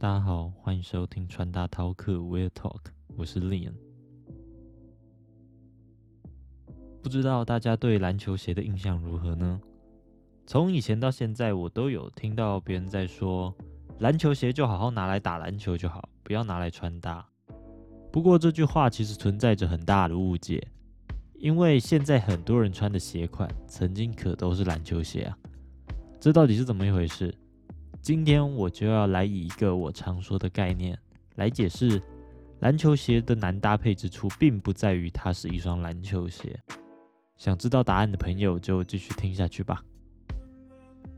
大家好，欢迎收听穿搭饕客 Wear Talk，我是 Leon。不知道大家对篮球鞋的印象如何呢？从以前到现在，我都有听到别人在说，篮球鞋就好好拿来打篮球就好，不要拿来穿搭。不过这句话其实存在着很大的误解，因为现在很多人穿的鞋款，曾经可都是篮球鞋啊。这到底是怎么一回事？今天我就要来以一个我常说的概念来解释篮球鞋的难搭配之处，并不在于它是一双篮球鞋。想知道答案的朋友就继续听下去吧。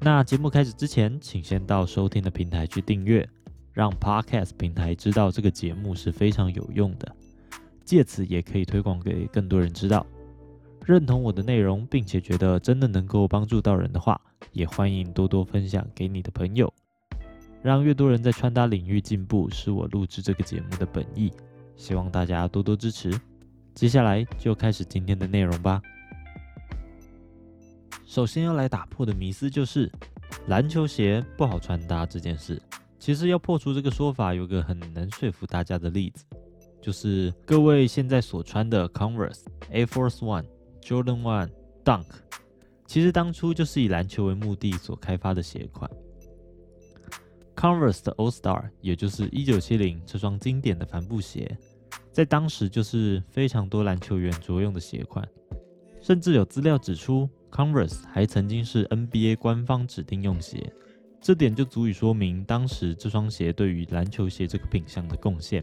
那节目开始之前，请先到收听的平台去订阅，让 Podcast 平台知道这个节目是非常有用的，借此也可以推广给更多人知道。认同我的内容，并且觉得真的能够帮助到人的话，也欢迎多多分享给你的朋友，让越多人在穿搭领域进步，是我录制这个节目的本意。希望大家多多支持。接下来就开始今天的内容吧。首先要来打破的迷思就是篮球鞋不好穿搭这件事。其实要破除这个说法，有个很能说服大家的例子，就是各位现在所穿的 Converse Air Force One。Jordan One Dunk，其实当初就是以篮球为目的所开发的鞋款。Converse 的 All Star，也就是1970这双经典的帆布鞋，在当时就是非常多篮球员着用的鞋款，甚至有资料指出，Converse 还曾经是 NBA 官方指定用鞋，这点就足以说明当时这双鞋对于篮球鞋这个品相的贡献。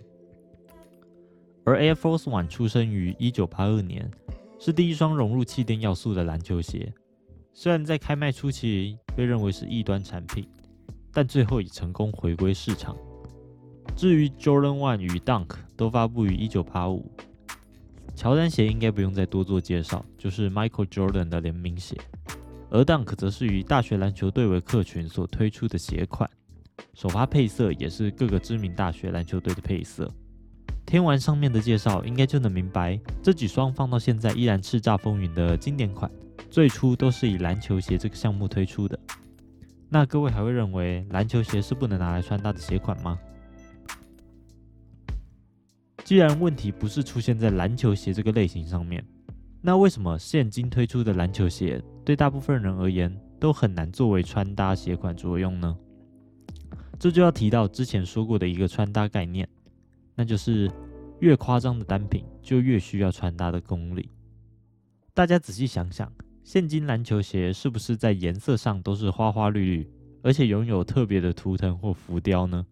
而 Air Force One 出生于1982年。是第一双融入气垫要素的篮球鞋，虽然在开卖初期被认为是异端产品，但最后已成功回归市场。至于 Jordan One 与 Dunk 都发布于1985，乔丹鞋应该不用再多做介绍，就是 Michael Jordan 的联名鞋，而 Dunk 则是以大学篮球队为客群所推出的鞋款，首发配色也是各个知名大学篮球队的配色。听完上面的介绍，应该就能明白，这几双放到现在依然叱咤风云的经典款，最初都是以篮球鞋这个项目推出的。那各位还会认为篮球鞋是不能拿来穿搭的鞋款吗？既然问题不是出现在篮球鞋这个类型上面，那为什么现今推出的篮球鞋对大部分人而言都很难作为穿搭鞋款着用呢？这就要提到之前说过的一个穿搭概念。那就是越夸张的单品，就越需要穿搭的功力。大家仔细想想，现今篮球鞋是不是在颜色上都是花花绿绿，而且拥有特别的图腾或浮雕呢？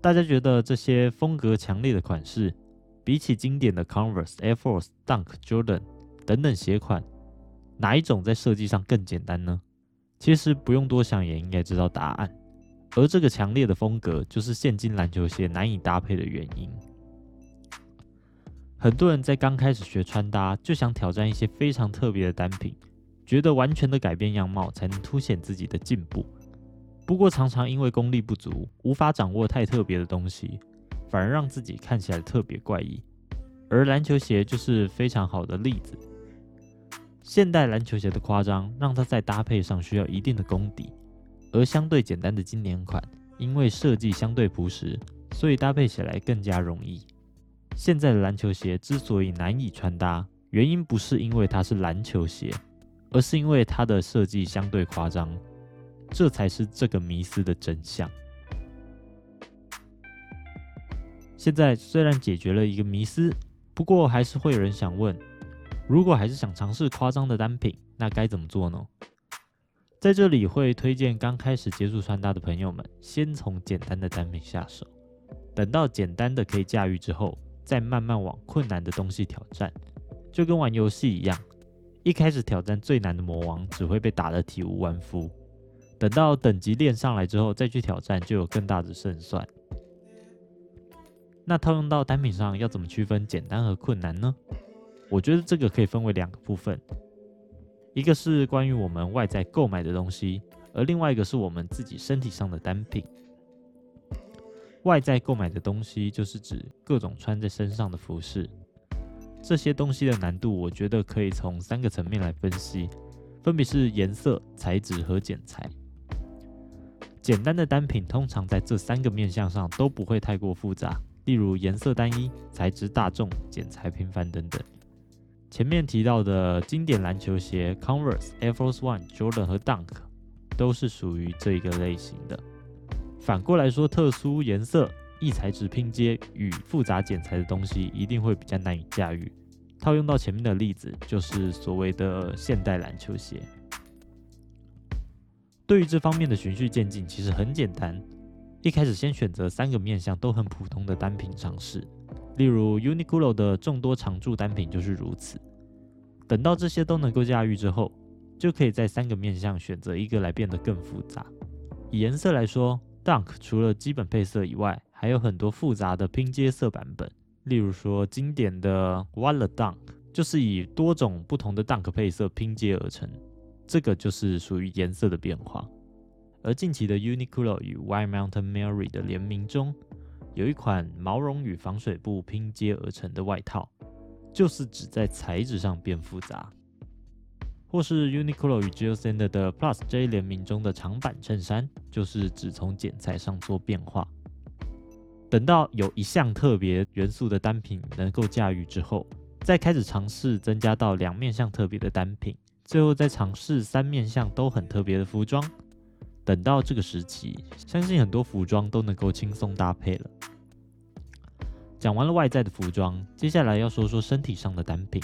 大家觉得这些风格强烈的款式，比起经典的 Converse、Air Force、Dunk、Jordan 等等鞋款，哪一种在设计上更简单呢？其实不用多想也应该知道答案。而这个强烈的风格，就是现今篮球鞋难以搭配的原因。很多人在刚开始学穿搭，就想挑战一些非常特别的单品，觉得完全的改变样貌才能凸显自己的进步。不过，常常因为功力不足，无法掌握太特别的东西，反而让自己看起来特别怪异。而篮球鞋就是非常好的例子。现代篮球鞋的夸张，让它在搭配上需要一定的功底。而相对简单的经典款，因为设计相对朴实，所以搭配起来更加容易。现在的篮球鞋之所以难以穿搭，原因不是因为它是篮球鞋，而是因为它的设计相对夸张。这才是这个迷思的真相。现在虽然解决了一个迷思，不过还是会有人想问：如果还是想尝试夸张的单品，那该怎么做呢？在这里会推荐刚开始接触穿搭的朋友们，先从简单的单品下手，等到简单的可以驾驭之后，再慢慢往困难的东西挑战。就跟玩游戏一样，一开始挑战最难的魔王，只会被打得体无完肤；等到等级练上来之后，再去挑战，就有更大的胜算。那套用到单品上，要怎么区分简单和困难呢？我觉得这个可以分为两个部分。一个是关于我们外在购买的东西，而另外一个是我们自己身体上的单品。外在购买的东西就是指各种穿在身上的服饰，这些东西的难度，我觉得可以从三个层面来分析，分别是颜色、材质和剪裁。简单的单品通常在这三个面向上都不会太过复杂，例如颜色单一、材质大众、剪裁频繁等等。前面提到的经典篮球鞋 Converse、Air Force One、Jordan 和 Dunk 都是属于这一个类型的。反过来说，特殊颜色、异材质拼接与复杂剪裁的东西一定会比较难以驾驭。套用到前面的例子，就是所谓的现代篮球鞋。对于这方面的循序渐进，其实很简单。一开始先选择三个面向都很普通的单品尝试。例如 Uniqlo 的众多常驻单品就是如此。等到这些都能够驾驭之后，就可以在三个面向选择一个来变得更复杂。以颜色来说，Dunk 除了基本配色以外，还有很多复杂的拼接色版本。例如说经典的 Walla Dunk 就是以多种不同的 Dunk 配色拼接而成，这个就是属于颜色的变化。而近期的 Uniqlo 与 White Mountain Mary 的联名中，有一款毛绒与防水布拼接而成的外套，就是指在材质上变复杂；或是 Uniqlo 与 Jill Sander 的 Plus J 联名中的长版衬衫，就是只从剪裁上做变化。等到有一项特别元素的单品能够驾驭之后，再开始尝试增加到两面向特别的单品，最后再尝试三面向都很特别的服装。等到这个时期，相信很多服装都能够轻松搭配了。讲完了外在的服装，接下来要说说身体上的单品。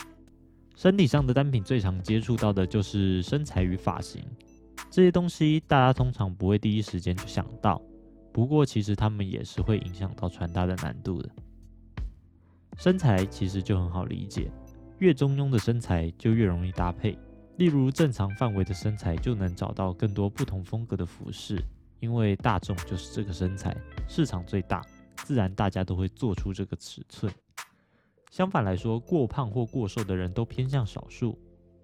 身体上的单品最常接触到的就是身材与发型这些东西，大家通常不会第一时间就想到。不过，其实它们也是会影响到穿搭的难度的。身材其实就很好理解，越中庸的身材就越容易搭配。例如正常范围的身材就能找到更多不同风格的服饰，因为大众就是这个身材，市场最大，自然大家都会做出这个尺寸。相反来说，过胖或过瘦的人都偏向少数，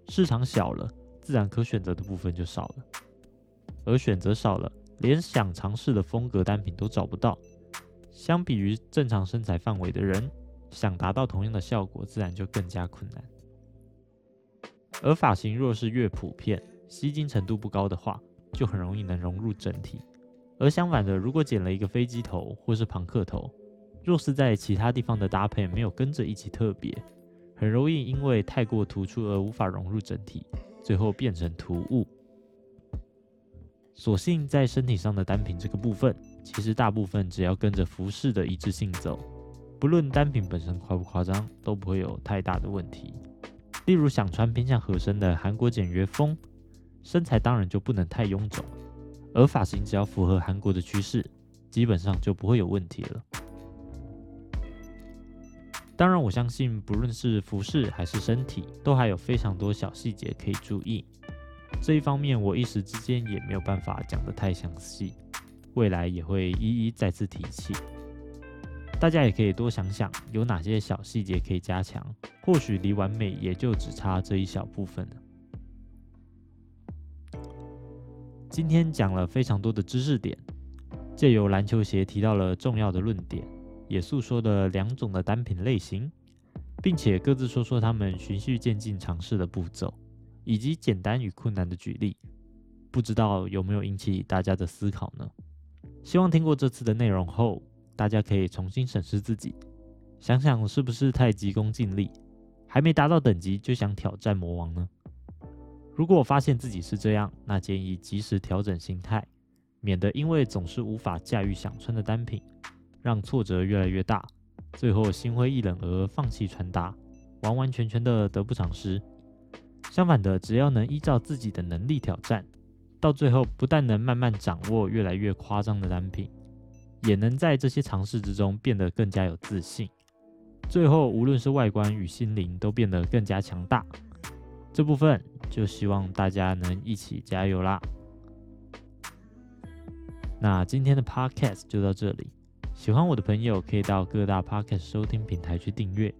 市场小了，自然可选择的部分就少了，而选择少了，连想尝试的风格单品都找不到。相比于正常身材范围的人，想达到同样的效果，自然就更加困难。而发型若是越普遍，吸睛程度不高的话，就很容易能融入整体。而相反的，如果剪了一个飞机头或是朋克头，若是在其他地方的搭配没有跟着一起特别，很容易因为太过突出而无法融入整体，最后变成突兀。所幸在身体上的单品这个部分，其实大部分只要跟着服饰的一致性走，不论单品本身夸不夸张，都不会有太大的问题。例如想穿偏向合身的韩国简约风，身材当然就不能太臃肿，而发型只要符合韩国的趋势，基本上就不会有问题了。当然，我相信不论是服饰还是身体，都还有非常多小细节可以注意。这一方面我一时之间也没有办法讲得太详细，未来也会一一再次提起。大家也可以多想想，有哪些小细节可以加强，或许离完美也就只差这一小部分了。今天讲了非常多的知识点，借由篮球鞋提到了重要的论点，也诉说了两种的单品类型，并且各自说说他们循序渐进尝试的步骤，以及简单与困难的举例。不知道有没有引起大家的思考呢？希望听过这次的内容后。大家可以重新审视自己，想想是不是太急功近利，还没达到等级就想挑战魔王呢？如果发现自己是这样，那建议及时调整心态，免得因为总是无法驾驭想穿的单品，让挫折越来越大，最后心灰意冷而放弃穿搭，完完全全的得不偿失。相反的，只要能依照自己的能力挑战，到最后不但能慢慢掌握越来越夸张的单品。也能在这些尝试之中变得更加有自信，最后无论是外观与心灵都变得更加强大。这部分就希望大家能一起加油啦！那今天的 podcast 就到这里，喜欢我的朋友可以到各大 podcast 收听平台去订阅，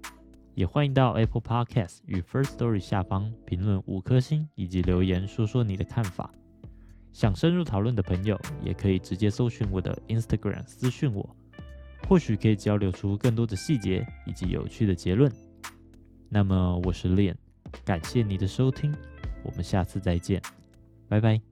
也欢迎到 Apple Podcast 与 First Story 下方评论五颗星以及留言说说你的看法。想深入讨论的朋友，也可以直接搜寻我的 Instagram 私讯我，或许可以交流出更多的细节以及有趣的结论。那么我是 Lian，感谢你的收听，我们下次再见，拜拜。